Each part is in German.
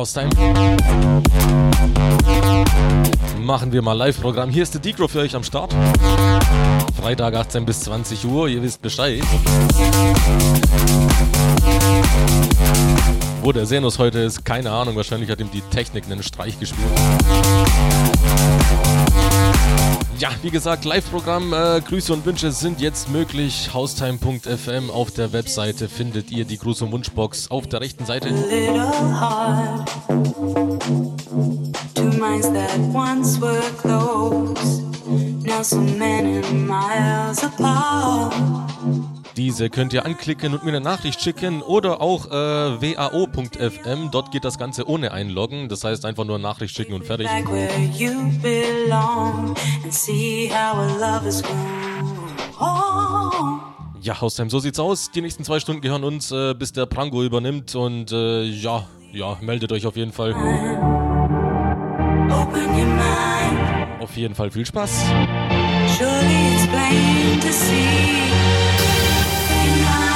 Haustime. Machen wir mal Live-Programm. Hier ist der Degro für euch am Start. Freitag 18 bis 20 Uhr, ihr wisst Bescheid. Wo der Senus heute ist, keine Ahnung. Wahrscheinlich hat ihm die Technik einen Streich gespielt. Ja, wie gesagt, Live-Programm, äh, Grüße und Wünsche sind jetzt möglich. Haustime.fm auf der Webseite findet ihr die Gruß- und Wunschbox auf der rechten Seite. Diese könnt ihr anklicken und mir eine Nachricht schicken oder auch äh, wao.fm. Dort geht das Ganze ohne Einloggen. Das heißt einfach nur Nachricht schicken und fertig. Ja, Haustime, so sieht's aus. Die nächsten zwei Stunden gehören uns, äh, bis der Prango übernimmt. Und äh, ja, ja, meldet euch auf jeden Fall. Auf jeden Fall viel Spaß. Surely it's plain to see. night.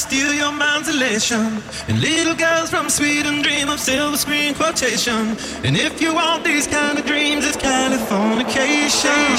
Steal your mind's elation. And little girls from Sweden dream of silver screen quotation. And if you want these kind of dreams, it's Californication.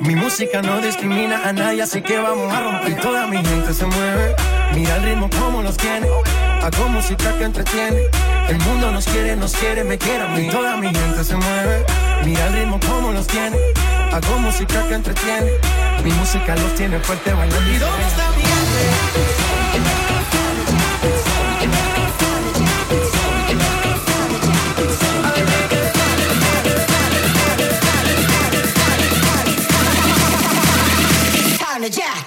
Mi música no discrimina a nadie, así que vamos a romper. Toda mi gente se mueve, mira el ritmo como los tiene. Hago música que entretiene. El mundo nos quiere, nos quiere, me quiere a. Toda mi gente se mueve, mira el ritmo como los tiene. Hago música que entretiene. Mi música los tiene fuerte bailando. ¿Y dónde está mi gente? yeah.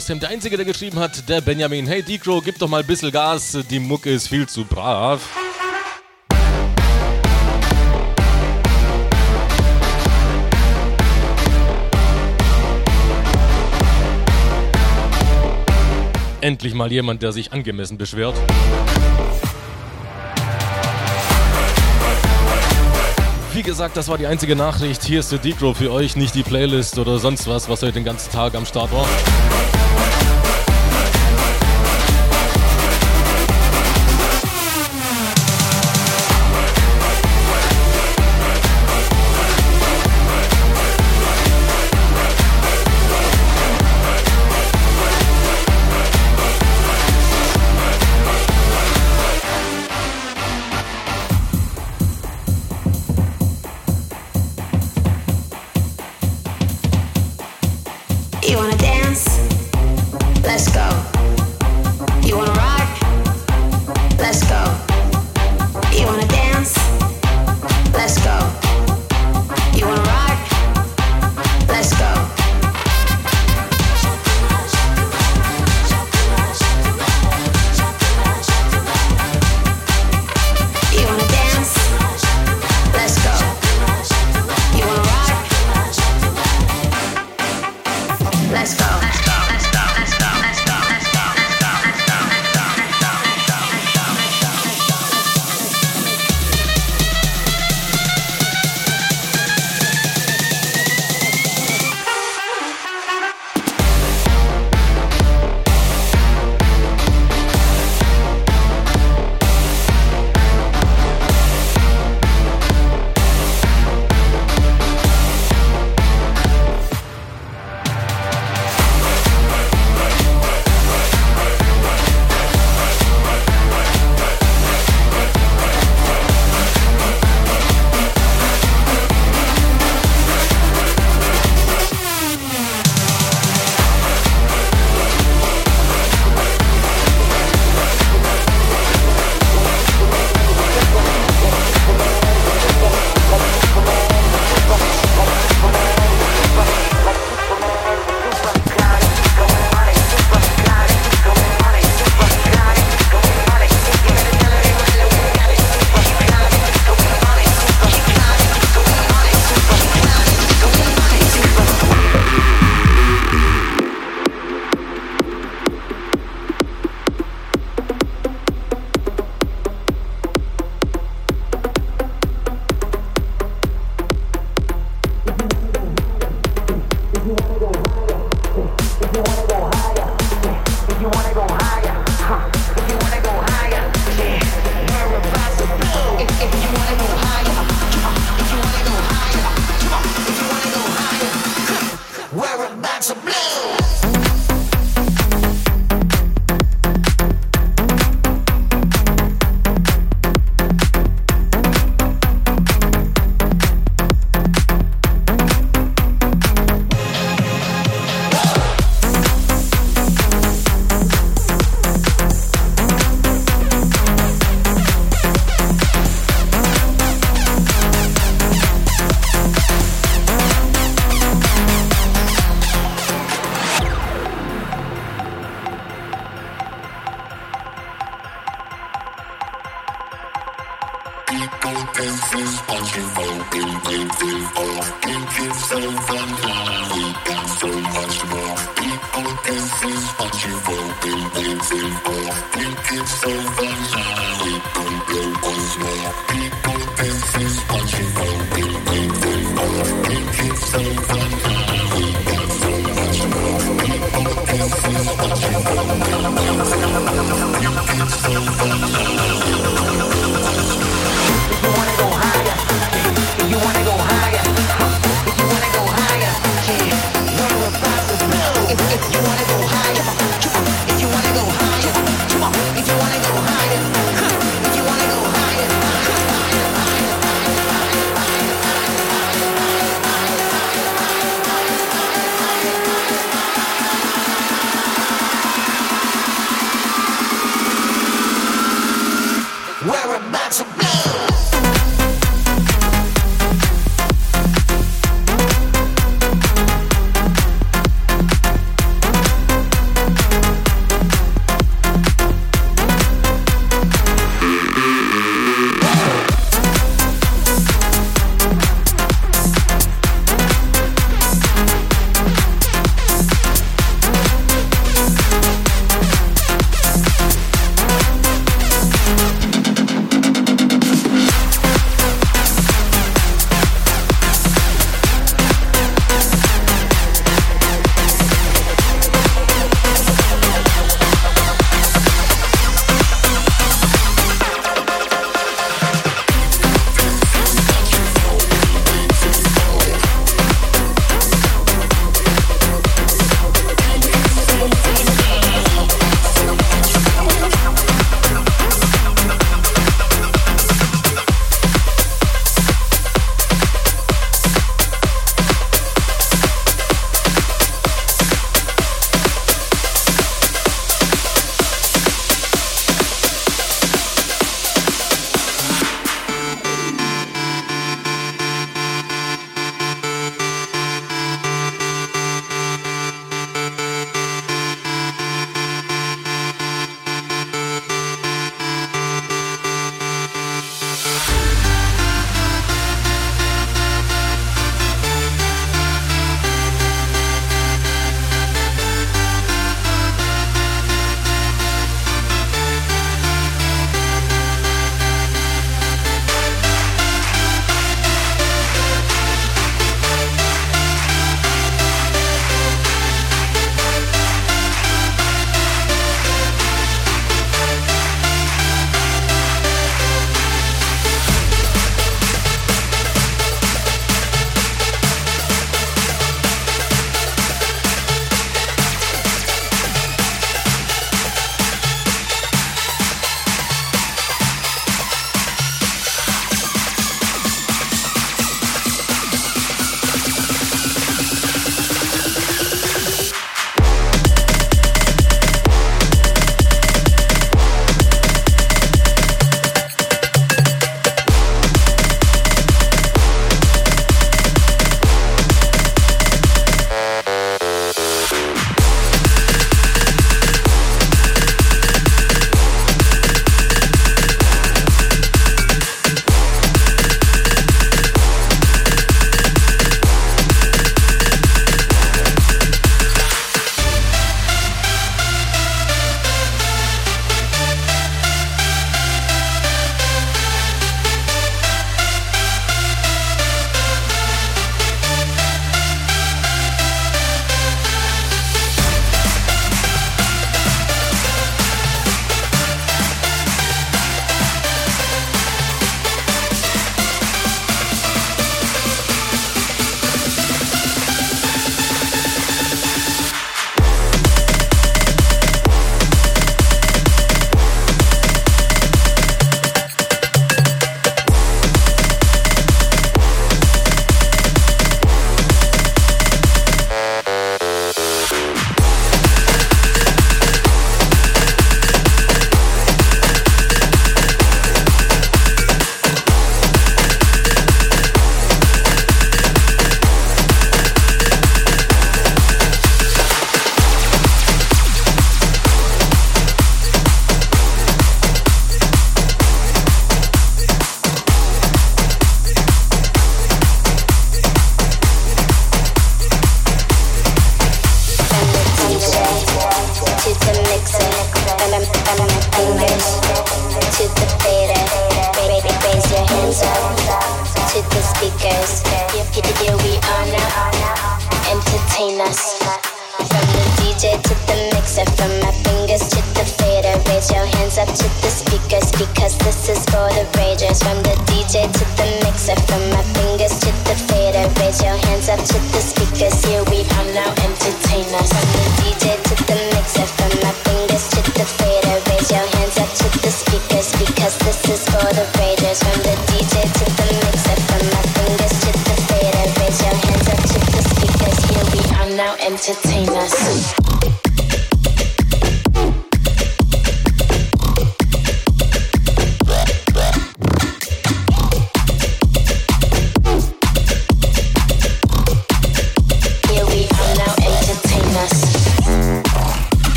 Haustem, der Einzige, der geschrieben hat, der Benjamin. Hey Decro, gib doch mal ein bisschen Gas, die Mucke ist viel zu brav. Endlich mal jemand, der sich angemessen beschwert. Wie gesagt, das war die einzige Nachricht. Hier ist der Decro für euch, nicht die Playlist oder sonst was, was heute den ganzen Tag am Start war.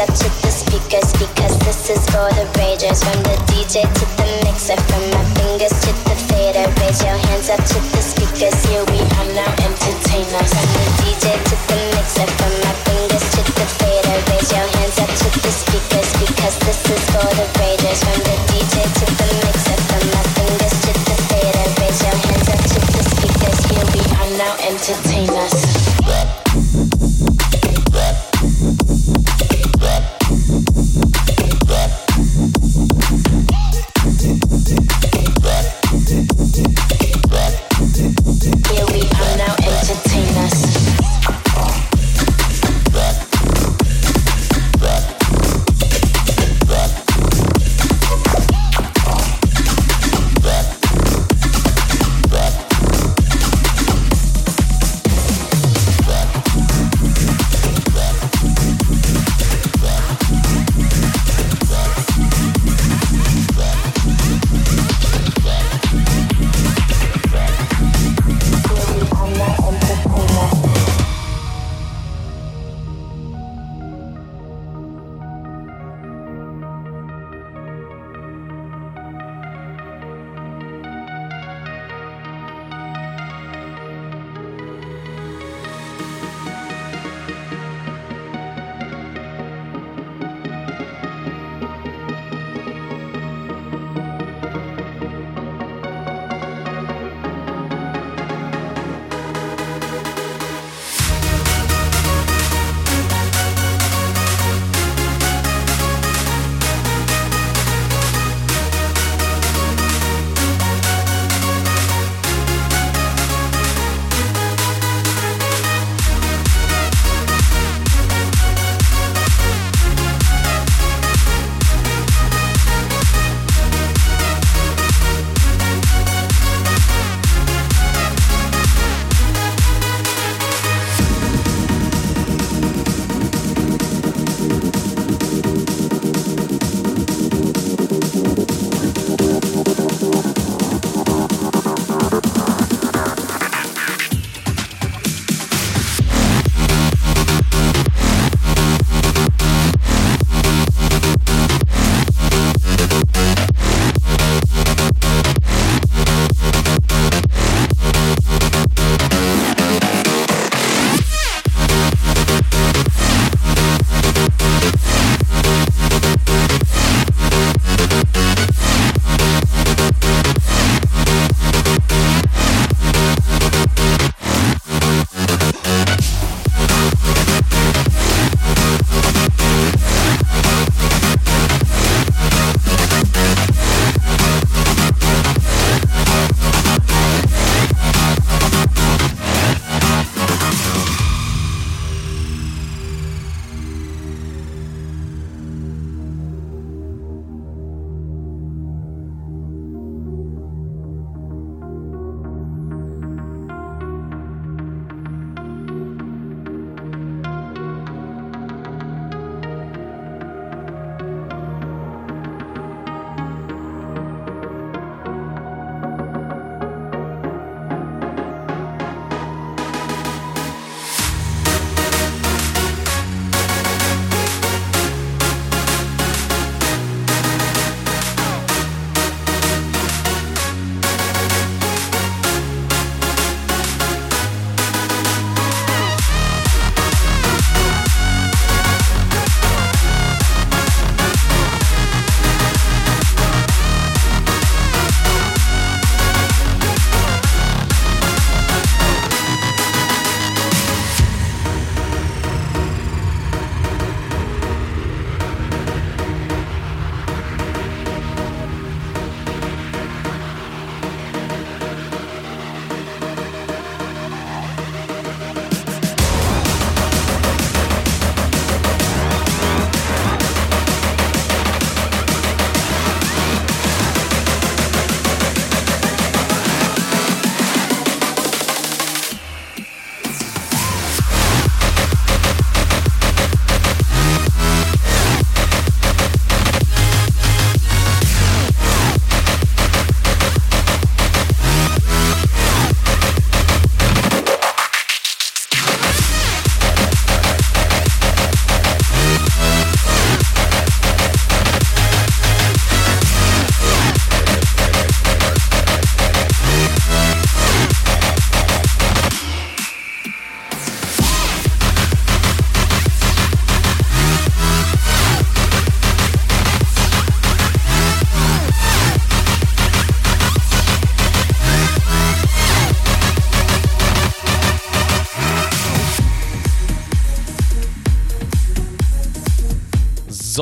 up to the speakers because this is for the ragers. From the DJ to the mixer, from my fingers to the fader. Raise your hands up to the speakers. Here we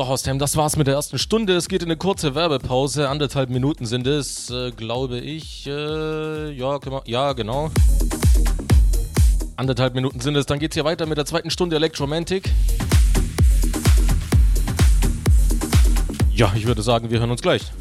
So, Hostheim, das war's mit der ersten Stunde. Es geht in eine kurze Werbepause. Anderthalb Minuten sind es, äh, glaube ich. Äh, ja, ja, genau. Anderthalb Minuten sind es. Dann geht's hier weiter mit der zweiten Stunde Electromantic. Ja, ich würde sagen, wir hören uns gleich.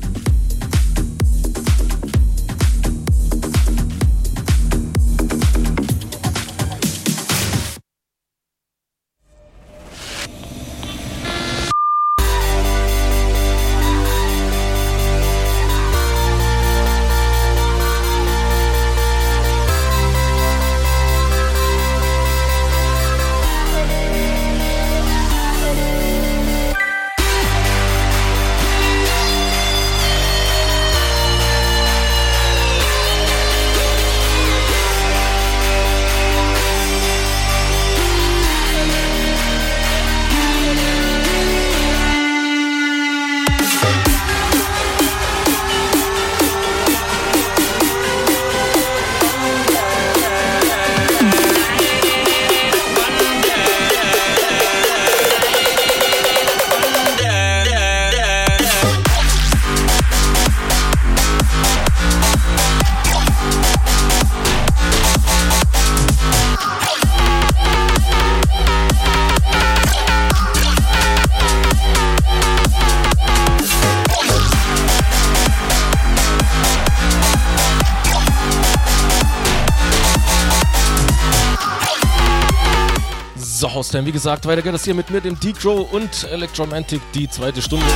Haustime. Wie gesagt, weiter geht es hier mit mir, dem D-Crow und Electromantic, die zweite Stunde.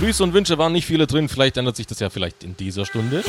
Grüße und Wünsche waren nicht viele drin, vielleicht ändert sich das ja vielleicht in dieser Stunde.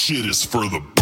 shit is for the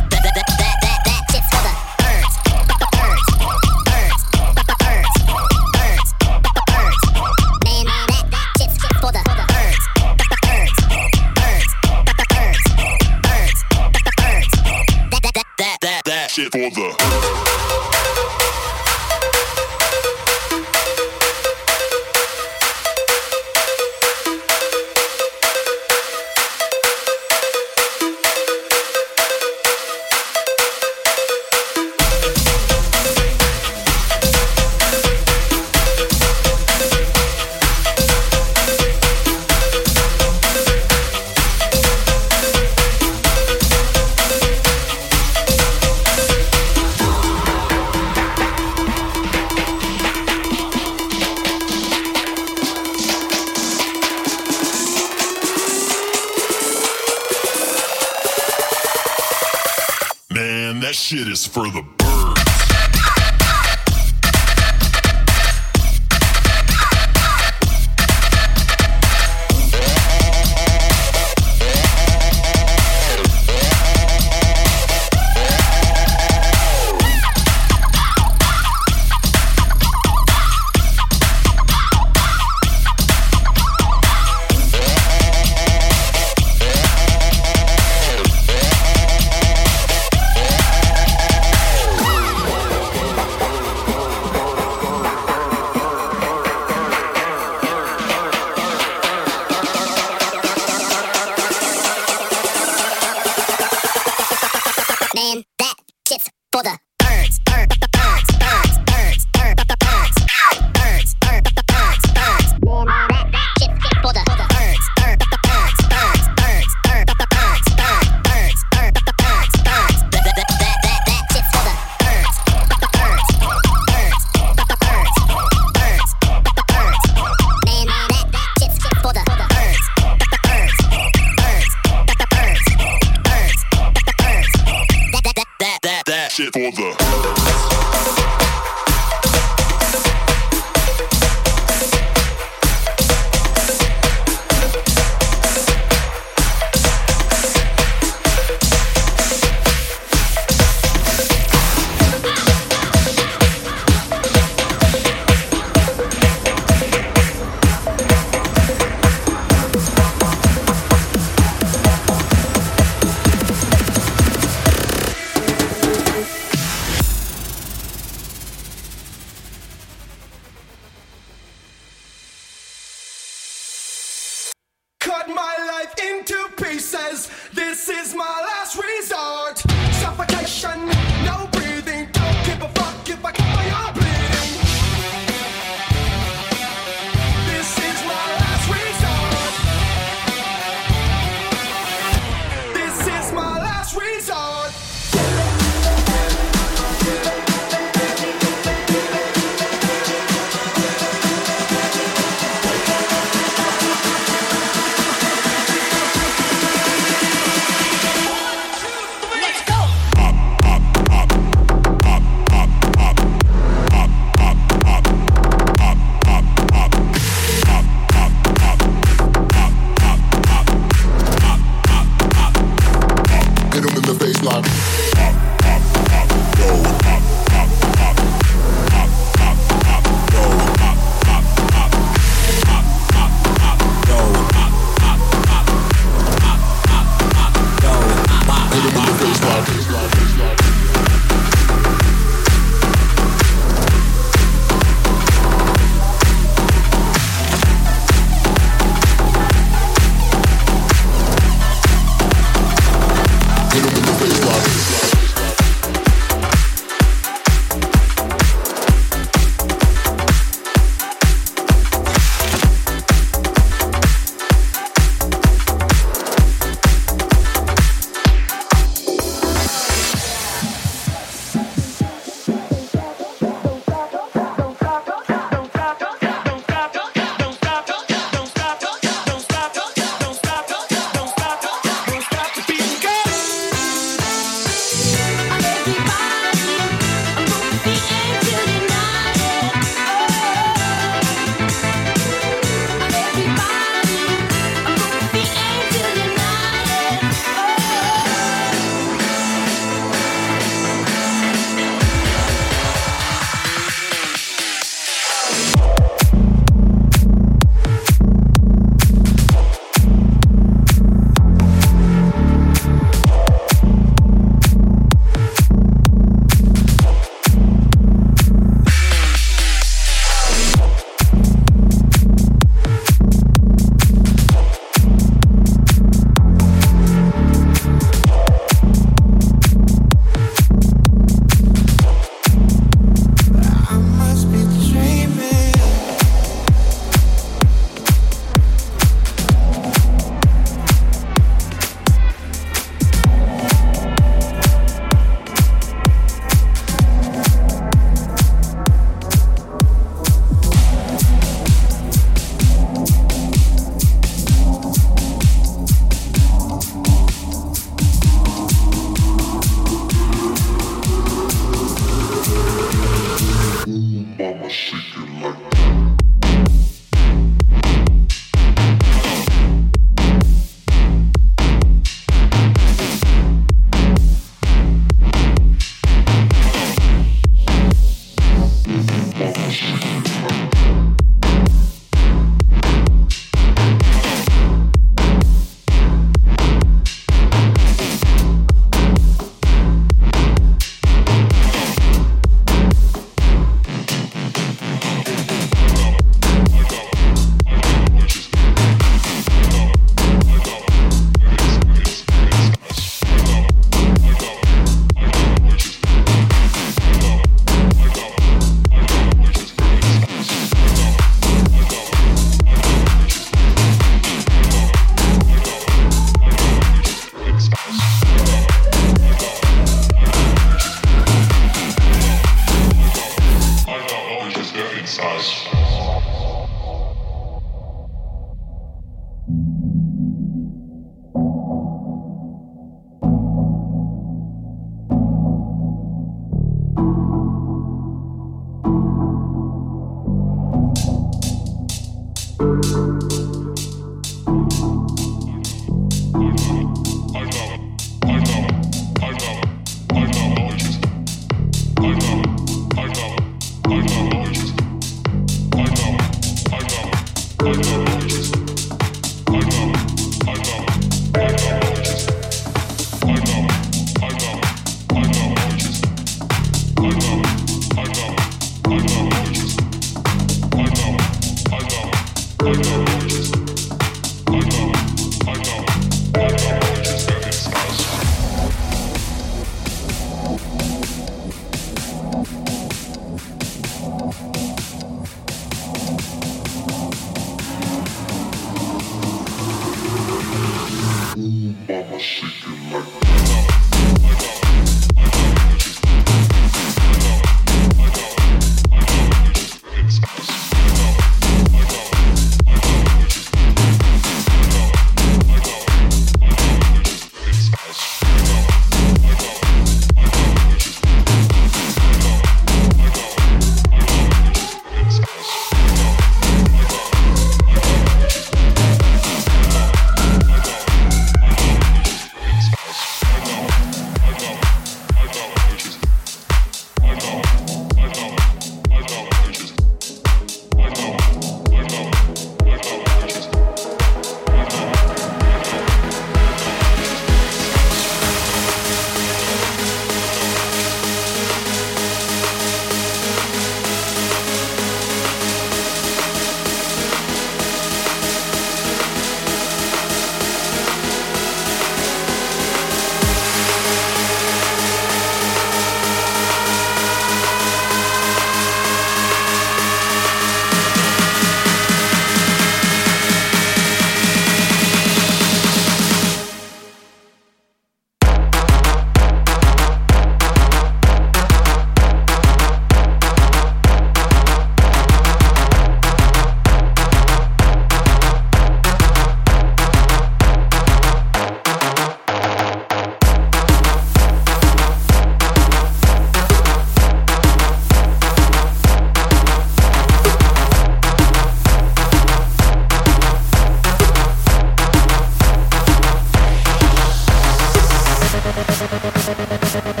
Música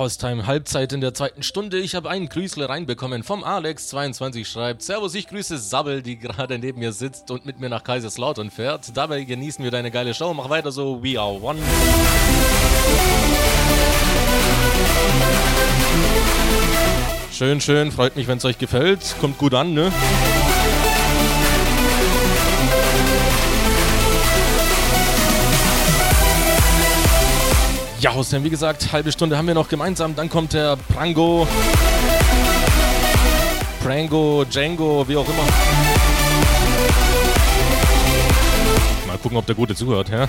Haustime, Halbzeit in der zweiten Stunde. Ich habe einen Grüßle reinbekommen vom Alex22 schreibt: Servus, ich grüße Sabbel, die gerade neben mir sitzt und mit mir nach Kaiserslautern fährt. Dabei genießen wir deine geile Show. Mach weiter so, we are one. Schön, schön, freut mich, wenn es euch gefällt. Kommt gut an, ne? Ja, Hussein, wie gesagt, halbe Stunde haben wir noch gemeinsam. Dann kommt der Prango. Prango, Django, wie auch immer. Mal gucken, ob der Gute zuhört, ja?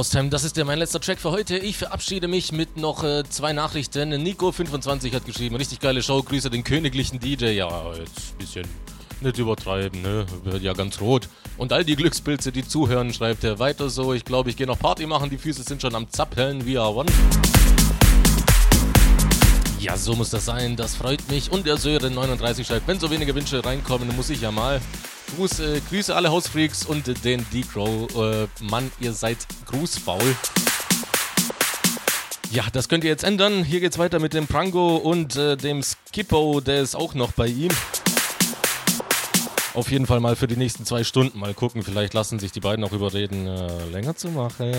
Haustime, das ist ja mein letzter Track für heute. Ich verabschiede mich mit noch äh, zwei Nachrichten. Nico25 hat geschrieben, richtig geile Show, Grüße den königlichen DJ. Ja, jetzt ein bisschen nicht übertreiben, ne? Wird ja ganz rot. Und all die Glückspilze, die zuhören, schreibt er weiter so. Ich glaube, ich gehe noch Party machen, die Füße sind schon am Zappeln via One. Ja, so muss das sein, das freut mich. Und der Sören39 schreibt, wenn so wenige Wünsche reinkommen, muss ich ja mal. Gruß, äh, Grüße alle Hausfreaks und den D-Crow. Äh, Mann, ihr seid grußfaul. Ja, das könnt ihr jetzt ändern. Hier geht's weiter mit dem Prango und äh, dem Skippo, der ist auch noch bei ihm. Auf jeden Fall mal für die nächsten zwei Stunden mal gucken. Vielleicht lassen sich die beiden auch überreden, äh, länger zu machen.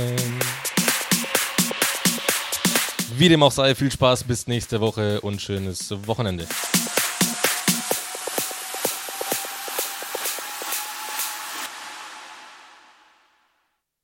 Wie dem auch sei, viel Spaß bis nächste Woche und schönes Wochenende.